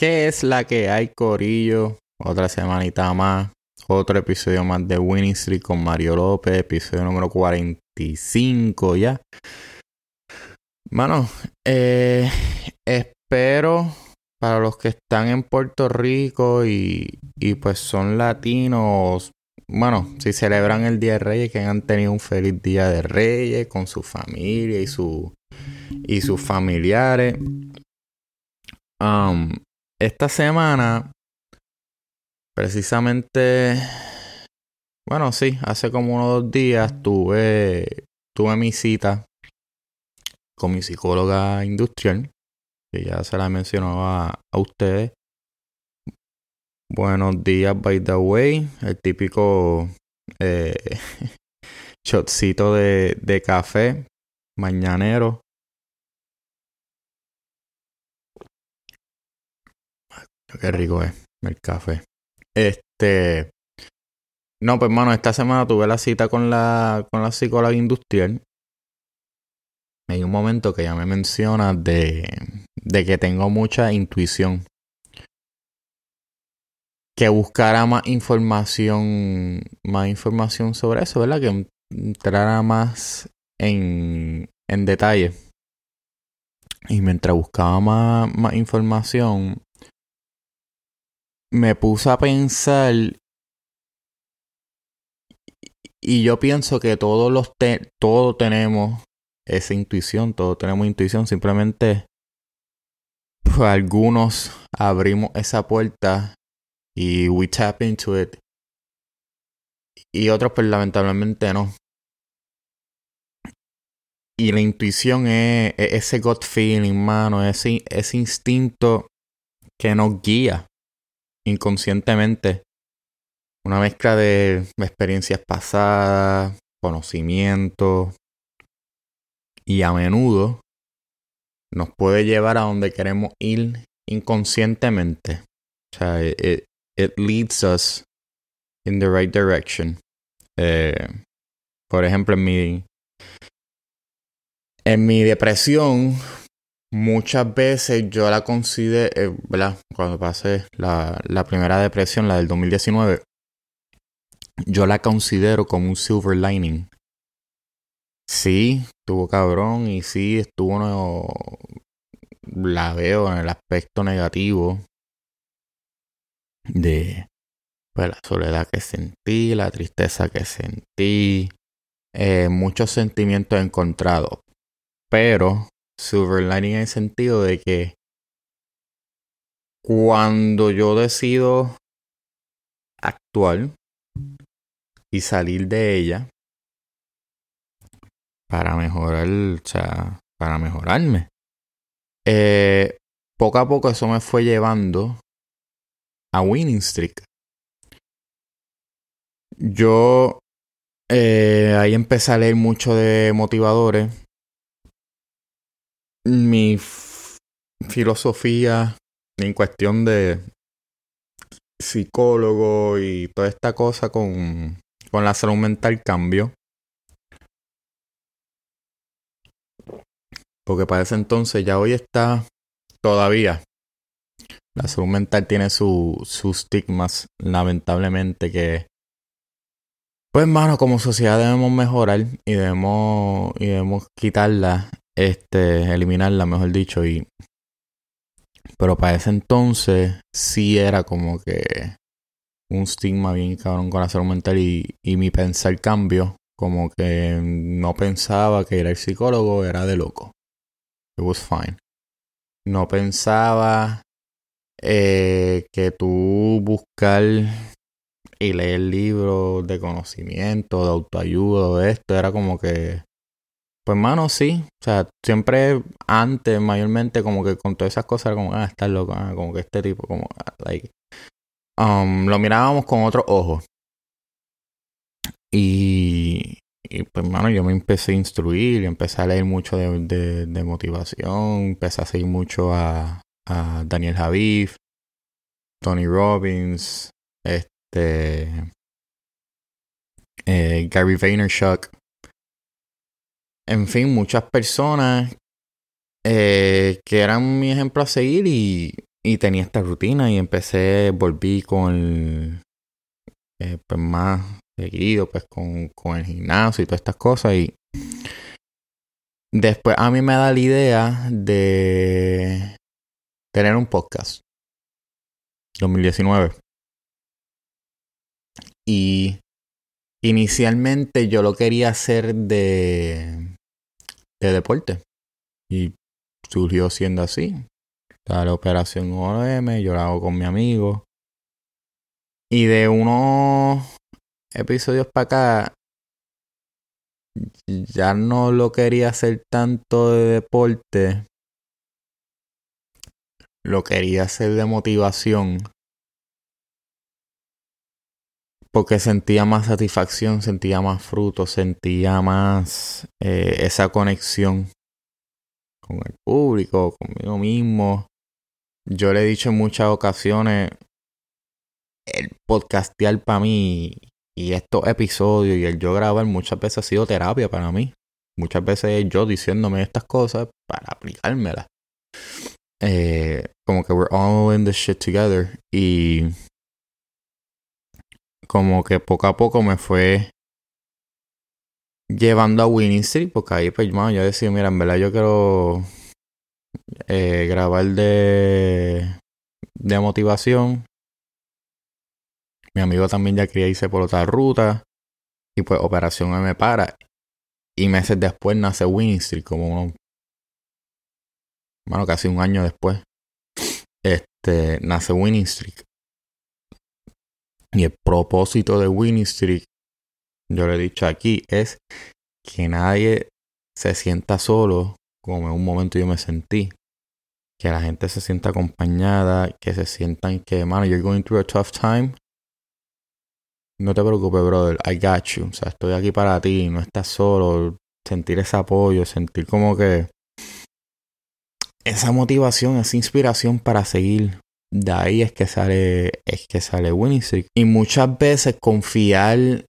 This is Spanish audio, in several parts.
¿Qué es la que hay, Corillo? Otra semanita más. Otro episodio más de Winning Street con Mario López. Episodio número 45 ya. Mano, eh, espero para los que están en Puerto Rico y, y pues son latinos, bueno, si celebran el Día de Reyes, que han tenido un feliz Día de Reyes con su familia y, su, y sus familiares. Um, esta semana, precisamente, bueno, sí, hace como unos dos días tuve, tuve mi cita con mi psicóloga industrial, que ya se la mencionaba a, ustedes. Buenos días, by the way, el típico eh, shotcito de, de café mañanero Qué rico es el café. Este. No, pues, mano, esta semana tuve la cita con la, con la psicóloga industrial. Hay un momento que ya me menciona de, de que tengo mucha intuición. Que buscara más información, más información sobre eso, ¿verdad? Que entrara más en, en detalle. Y mientras buscaba más, más información, me puse a pensar y yo pienso que todos los todos tenemos esa intuición, todos tenemos intuición, simplemente pues, algunos abrimos esa puerta y we tap into it y otros pues lamentablemente no. Y la intuición es, ese gut feeling, mano, ese, ese instinto que nos guía inconscientemente una mezcla de experiencias pasadas, conocimiento y a menudo nos puede llevar a donde queremos ir inconscientemente. O sea, it, leads us in the right direction. Eh, por ejemplo, en mi, en mi depresión Muchas veces yo la considero, eh. Cuando pasé la, la primera depresión, la del 2019, yo la considero como un silver lining. Sí, estuvo cabrón y sí, estuvo, no, la veo en el aspecto negativo de pues, la soledad que sentí, la tristeza que sentí, eh, muchos sentimientos encontrados. Pero silver lining en el sentido de que cuando yo decido actuar y salir de ella para mejorar, o sea, para mejorarme. Eh, poco a poco eso me fue llevando a Winning Streak. Yo eh, ahí empecé a leer mucho de motivadores mi filosofía en cuestión de psicólogo y toda esta cosa con, con la salud mental cambió. Porque para ese entonces ya hoy está todavía. La salud mental tiene sus estigmas, lamentablemente, que pues mano, como sociedad debemos mejorar y debemos, y debemos quitarla este, eliminarla, mejor dicho, y pero para ese entonces sí era como que un estigma bien cabrón con la salud mental y, y mi pensar cambió. Como que no pensaba que era el psicólogo era de loco. It was fine. No pensaba eh, que tú buscar y leer libros de conocimiento, de autoayuda, de esto, era como que pues, mano, sí. O sea, siempre antes, mayormente, como que con todas esas cosas, como, ah, está loco, ah, como que este tipo, como, ah, like. Um, lo mirábamos con otros ojos. Y, y pues, mano, yo me empecé a instruir, empecé a leer mucho de, de, motivación, empecé a seguir mucho a, a Daniel Javif, Tony Robbins, este, eh, Gary Vaynerchuk en fin, muchas personas eh, que eran mi ejemplo a seguir y, tenía esta rutina y empecé, volví con eh, pues más seguido, pues con, con el gimnasio y todas estas cosas y después a mí me da la idea de tener un podcast. 2019 y inicialmente yo lo quería hacer de de deporte y surgió siendo así la operación OM, yo la con mi amigo. Y de unos episodios para acá, ya no lo quería hacer tanto de deporte. Lo quería hacer de motivación. Porque sentía más satisfacción, sentía más fruto, sentía más eh, esa conexión con el público, conmigo mismo. Yo le he dicho en muchas ocasiones, el podcastear para mí y estos episodios y el yo grabar muchas veces ha sido terapia para mí. Muchas veces yo diciéndome estas cosas para aplicármelas. Eh, como que we're all in this shit together. Y como que poco a poco me fue llevando a Winning Street, porque ahí pues yo decía, mira, en verdad yo quiero eh, grabar de, de motivación. Mi amigo también ya quería irse por otra ruta. Y pues Operación me para. Y meses después nace Winning Street, como bueno, casi un año después. Este, nace Winning Street. Y el propósito de Winning Street, yo le he dicho aquí, es que nadie se sienta solo como en un momento yo me sentí. Que la gente se sienta acompañada, que se sientan que, mano, you're going through a tough time. No te preocupes, brother, I got you. O sea, estoy aquí para ti, no estás solo. Sentir ese apoyo, sentir como que esa motivación, esa inspiración para seguir. De ahí es que sale, es que sale Winning Y muchas veces confiar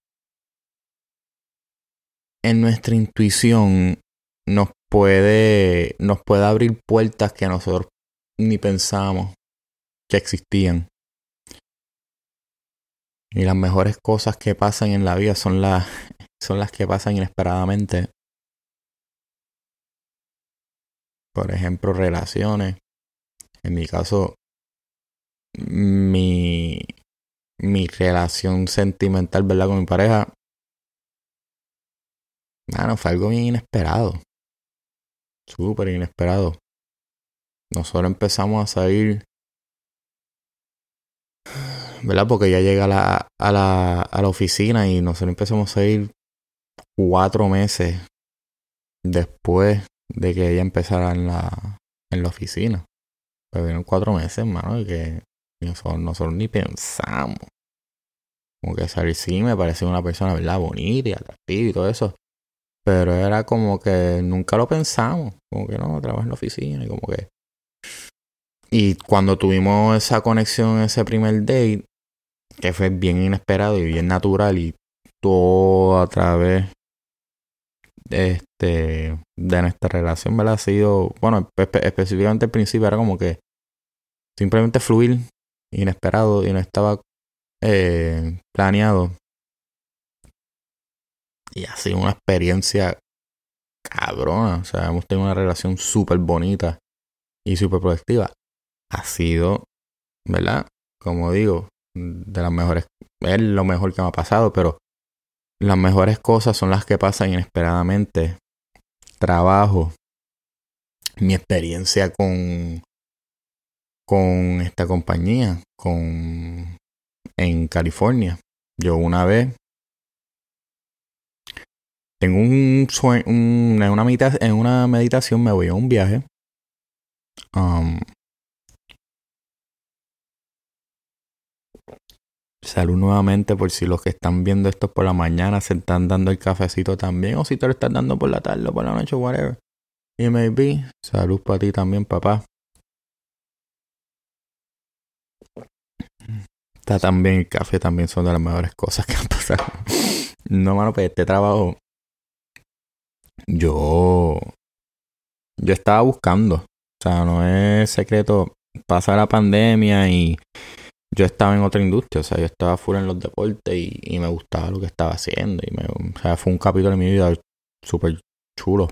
en nuestra intuición nos puede, nos puede abrir puertas que nosotros ni pensamos que existían. Y las mejores cosas que pasan en la vida son las, son las que pasan inesperadamente. Por ejemplo, relaciones. En mi caso, mi, mi relación sentimental, ¿verdad? Con mi pareja. Bueno, fue algo bien inesperado súper inesperado. Nosotros empezamos a salir, ¿verdad? Porque ya llega a la, a la, a la oficina y nosotros empezamos a ir cuatro meses después de que ella empezara en la, en la oficina. Pero vieron cuatro meses, hermano, que nosotros, nosotros, ni pensamos. Como que salir sí me parecía una persona, ¿verdad? Bonita y atractiva y todo eso. Pero era como que nunca lo pensamos. Como que no, trabajo en la oficina y como que. Y cuando tuvimos esa conexión, ese primer date, que fue bien inesperado y bien natural y todo a través de, este, de nuestra relación, ¿verdad? Ha sido, bueno, específicamente al principio era como que simplemente fluir, inesperado y no estaba eh, planeado. Y ha sido una experiencia cabrona. O sea, hemos tenido una relación súper bonita y súper productiva. Ha sido, ¿verdad? Como digo, de las mejores. Es lo mejor que me ha pasado, pero las mejores cosas son las que pasan inesperadamente. Trabajo. Mi experiencia con. Con esta compañía. Con. en California. Yo una vez tengo un sueño, en, una en una meditación me voy a un viaje. Um, salud nuevamente por si los que están viendo esto por la mañana se están dando el cafecito también o si te lo estás dando por la tarde o por la noche, whatever. Y maybe, salud para ti también, papá. También el café, también son de las mejores cosas que han pasado. no, mano, pues este trabajo yo, yo estaba buscando, o sea, no es secreto, pasa la pandemia y yo estaba en otra industria, o sea, yo estaba fuera en los deportes y, me gustaba lo que estaba haciendo. Y me, o sea, fue un capítulo de mi vida súper chulo.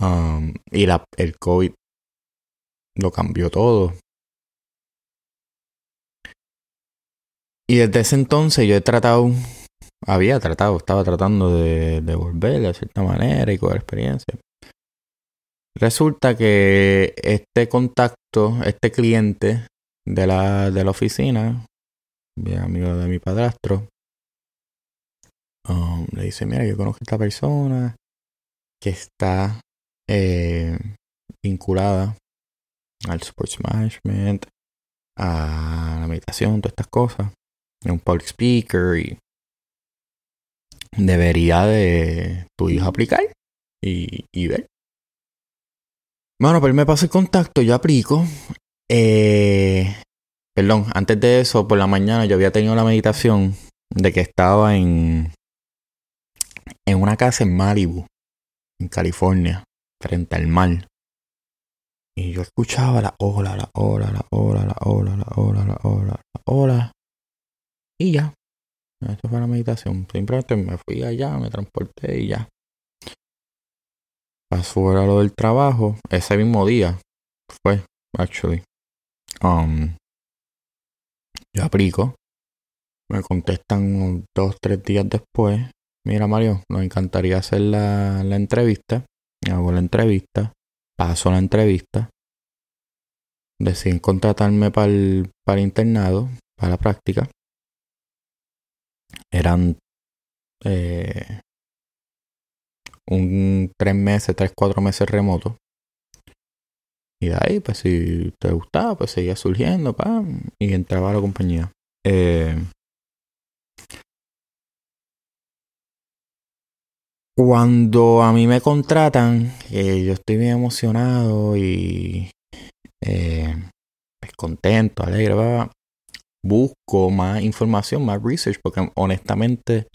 Um, y la, el COVID lo cambió todo. Y desde ese entonces yo he tratado, había tratado, estaba tratando de, de volver de cierta manera y coger experiencia. Resulta que este contacto, este cliente de la, de la oficina, bien amigo de mi padrastro, um, le dice, mira, yo conozco a esta persona que está eh, vinculada al sports management, a la meditación, todas estas cosas. Es un public speaker y debería de tu hijo aplicar y, y ver. Bueno, pues me pasa el contacto, yo aplico eh, perdón, antes de eso, por la mañana yo había tenido la meditación de que estaba en, en una casa en Malibu, en California, frente al mar. Y yo escuchaba la ola, la ola, la ola, la ola, la ola, la ola, la ola. Y ya. Esto fue la meditación. Simplemente me fui allá, me transporté y ya. Pasó a lo del trabajo. Ese mismo día fue, actually. Um, yo aplico. Me contestan dos, tres días después. Mira, Mario, nos encantaría hacer la, la entrevista. Hago la entrevista. Paso la entrevista. Deciden contratarme para el, para el internado, para la práctica. Eran eh, un tres meses, tres, cuatro meses remoto. Y de ahí, pues si te gustaba, pues seguía surgiendo, y entraba a la compañía. Eh, cuando a mí me contratan, yo estoy bien emocionado y eh, pues contento, alegre, busco más información, más research, porque honestamente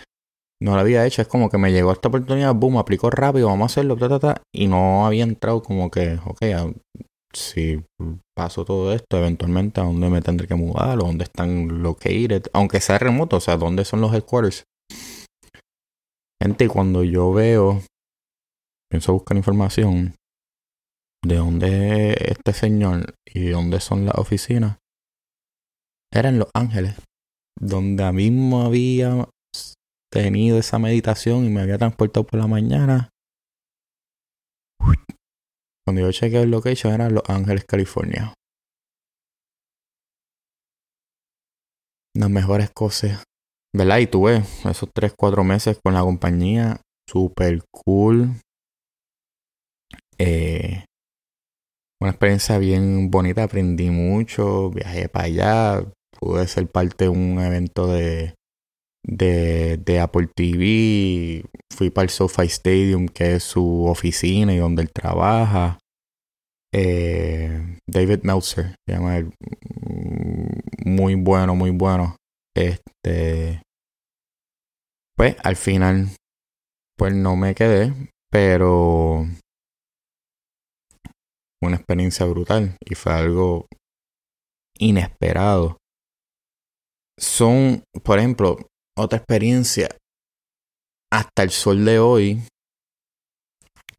no lo había hecho. Es como que me llegó esta oportunidad, boom, aplicó rápido, vamos a hacerlo, ta, ta, ta, y no había entrado como que, ok, si paso todo esto, eventualmente a dónde me tendré que mudar o dónde están located, aunque sea remoto, o sea, dónde son los headquarters. Gente, cuando yo veo, pienso buscar información de dónde este señor y dónde son las oficinas, era en Los Ángeles, donde a mismo había tenido esa meditación y me había transportado por la mañana cuando yo chequeé el location era Los Ángeles, California. Las mejores cosas. ¿Verdad? Y tuve esos 3, 4 meses con la compañía. Super cool. Eh, una experiencia bien bonita. Aprendí mucho. Viajé para allá. Pude ser parte de un evento de, de, de Apple TV. Fui para el SoFi Stadium, que es su oficina y donde él trabaja. Eh, David Meltzer, se llama él. Muy bueno, muy bueno. Este. Pues al final, pues no me quedé, pero. Una experiencia brutal y fue algo inesperado. Son, por ejemplo, otra experiencia hasta el sol de hoy.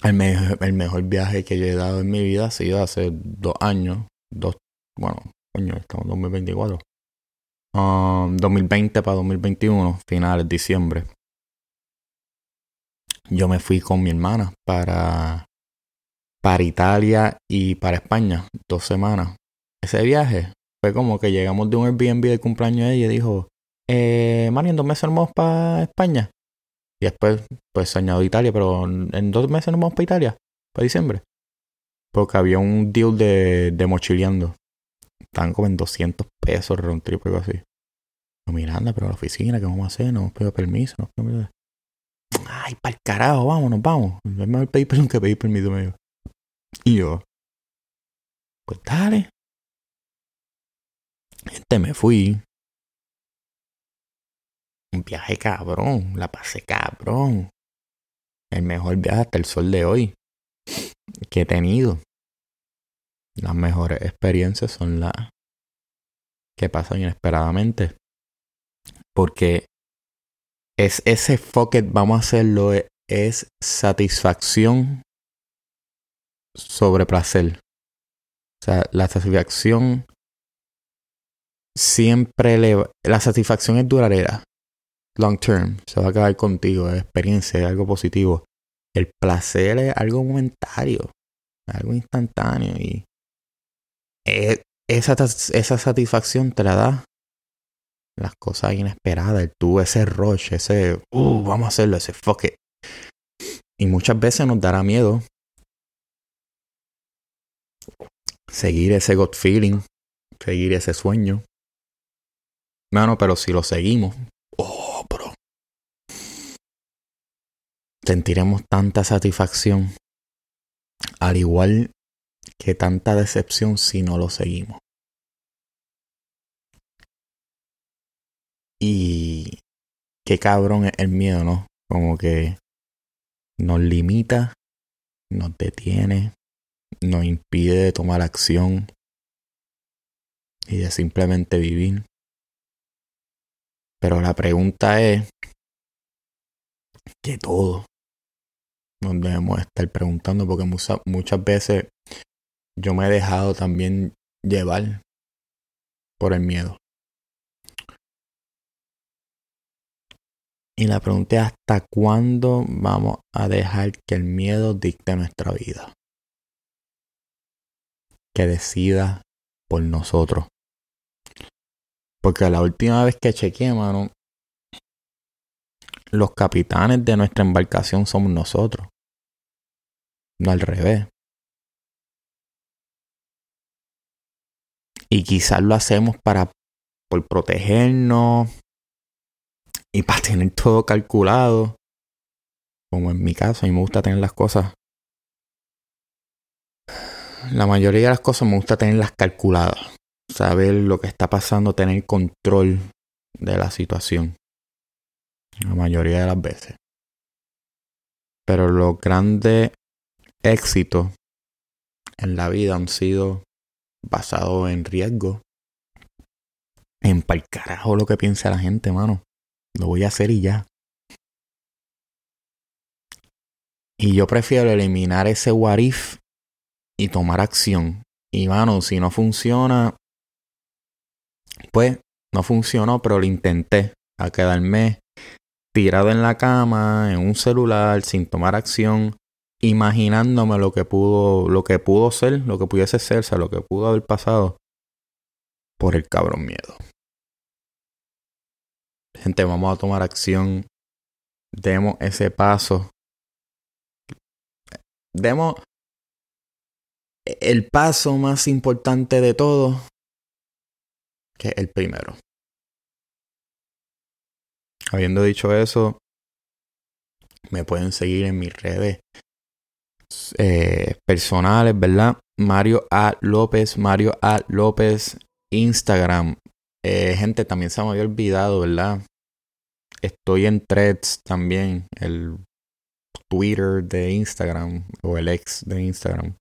El, el mejor viaje que yo he dado en mi vida ha sido hace dos años. Dos, bueno, coño, estamos en 2024. 2020 para 2021, finales, diciembre. Yo me fui con mi hermana para, para Italia y para España, dos semanas. Ese viaje fue como que llegamos de un Airbnb de cumpleaños de ella y dijo, eh, Mari, en dos meses nos vamos para España. Y después, pues añado Italia, pero en dos meses nos vamos para Italia, para diciembre. Porque había un deal de, mochileando. Estaban como en 200 pesos round trip algo así. No, Miranda, pero a la oficina, ¿qué vamos a hacer? No nos permiso. No Ay, para el carajo, vámonos, vamos. Es mejor pedir permiso que pedir permiso, medio. Y yo, pues dale. Este me fui un viaje cabrón, la pasé cabrón. El mejor viaje hasta el sol de hoy que he tenido. las mejores experiencias son las que pasan inesperadamente. Porque es ese fuck vamos a hacerlo, es satisfacción sobre placer. O sea, la satisfacción siempre le... La satisfacción es duradera. Long term. Se va a acabar contigo. Es experiencia, es algo positivo. El placer es algo momentario. Algo instantáneo. Y esa, esa satisfacción te la da las cosas inesperadas. El tú, ese rush, ese... Uh, vamos a hacerlo, ese fuck it. Y muchas veces nos dará miedo seguir ese gut feeling, seguir ese sueño. Bueno, pero si lo seguimos, oh, bro, sentiremos tanta satisfacción, al igual que tanta decepción si no lo seguimos. Y qué cabrón es el miedo, ¿no? Como que nos limita, nos detiene, nos impide tomar acción y de simplemente vivir. Pero la pregunta es que todo nos debemos estar preguntando porque muchas, muchas veces yo me he dejado también llevar por el miedo. Y la pregunta es hasta cuándo vamos a dejar que el miedo dicte nuestra vida que decida por nosotros. Porque la última vez que chequeé, mano, los capitanes de nuestra embarcación somos nosotros. No al revés. Y quizás lo hacemos para por protegernos y para tener todo calculado. Como en mi caso, a mí me gusta tener las cosas la mayoría de las cosas me gusta tenerlas calculadas. Saber lo que está pasando, tener control de la situación. La mayoría de las veces. Pero los grandes éxitos en la vida han sido basados en riesgo. En pa'l carajo lo que piensa la gente, mano. Lo voy a hacer y ya. Y yo prefiero eliminar ese what if y tomar acción. Y mano, si no funciona, pues no funcionó, pero lo intenté a quedarme tirado en la cama, en un celular, sin tomar acción, imaginándome lo que pudo, lo que pudo ser, lo que pudiese ser, o sea, lo que pudo haber pasado por el cabrón miedo. Gente, vamos a tomar acción. Demos ese paso. Demos, el paso más importante de todo, el primero. Habiendo dicho eso, me pueden seguir en mis redes eh, personales, ¿verdad? Mario A. López, Mario A. López, Instagram. Eh, gente, también se me había olvidado, ¿verdad? Estoy en threads también, el Twitter de Instagram o el ex de Instagram.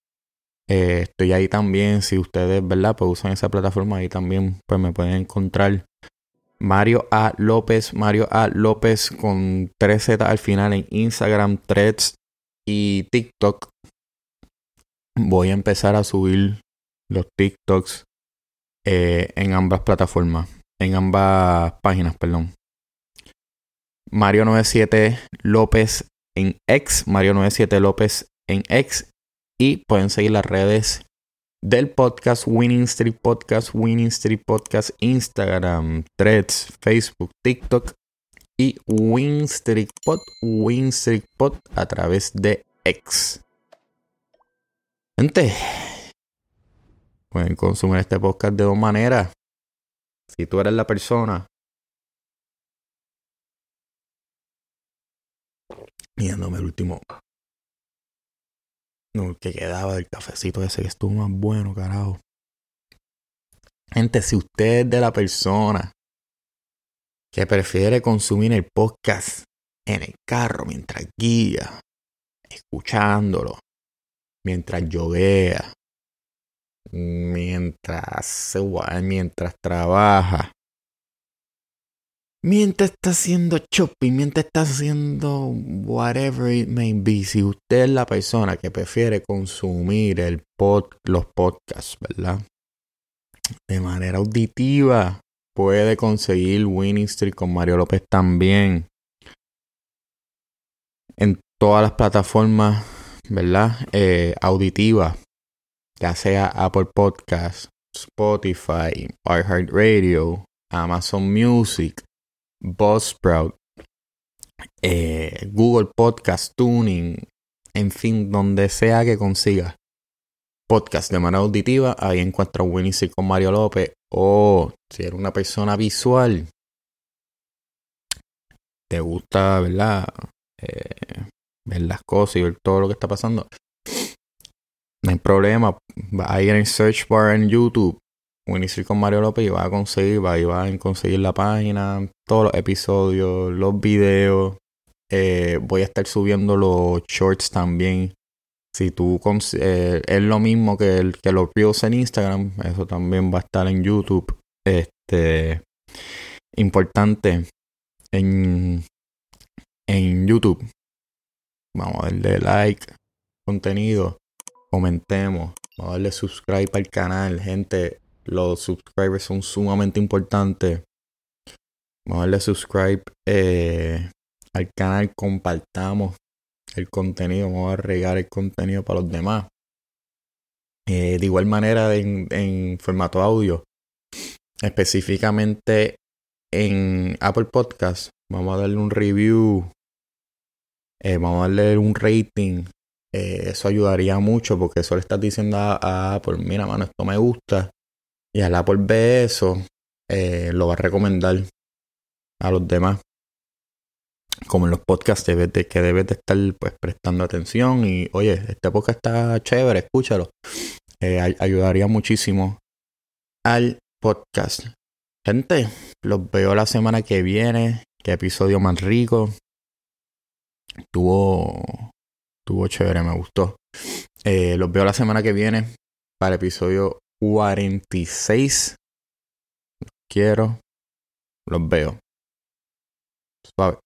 Eh, estoy ahí también. Si ustedes, ¿verdad? Pues usan esa plataforma ahí también, pues me pueden encontrar. Mario A. López, Mario A. López con 3Z al final en Instagram, Threads y TikTok. Voy a empezar a subir los TikToks eh, en ambas plataformas, en ambas páginas, perdón. Mario 97 López en X, Mario 97 López en X y pueden seguir las redes del podcast Winning Street Podcast, Winning Street Podcast, Instagram, Threads, Facebook, TikTok y Win Street Pod, Street Pod a través de X. Gente, pueden consumir este podcast de dos maneras. Si tú eres la persona mirándome el último no, que quedaba del cafecito ese que estuvo más bueno, carajo. Gente, si usted es de la persona que prefiere consumir el podcast en el carro mientras guía, escuchándolo, mientras vea mientras mientras trabaja, mientras está haciendo shopping, mientras está haciendo whatever it may be, si usted es la persona que prefiere consumir los podcasts, ¿verdad? De manera auditiva, puede conseguir Winning Street con Mario López también. En todas las plataformas, ¿verdad? Eh, auditivas, ya sea Apple Podcasts, Spotify, iHeartRadio, Amazon Music, Buzzsprout, eh, Google Podcast Tuning, en fin, donde sea que consiga podcast de manera auditiva, ahí encuentra Winnie con Mario López. O si eres una persona visual, te gusta, ¿verdad? Eh, ver las cosas y ver todo lo que está pasando. No hay problema. Va a ir en search bar en YouTube Winnie con Mario López y va a conseguir, va, a conseguir la página, todos los episodios, los videos. Eh, voy a estar subiendo los shorts también. Si tú eh, es lo mismo que, que los reels en Instagram, eso también va a estar en YouTube. Este importante en, en YouTube. Vamos a darle like, contenido, comentemos, vamos a darle subscribe al canal, gente. Los subscribers son sumamente importantes. Vamos a darle subscribe eh, al canal, compartamos el contenido, vamos a regar el contenido para los demás. Eh, de igual manera en, formato audio, específicamente en Apple Podcast, vamos a darle un review, eh, vamos a darle un rating. eso ayudaría mucho porque eso le estás diciendo a, Apple, mira mano, esto me gusta y al Apple ve eso, eh, lo va a recomendar a los demás. Como en los podcasts debes de, que debes de estar pues prestando atención y oye, este podcast está chévere, escúchalo. Eh, ayudaría muchísimo al podcast. Gente, los veo la semana que viene. Qué episodio más rico. Tuvo, tuvo chévere, me gustó. Eh, los veo la semana que viene para el episodio 46. Quiero. Los veo. Suave.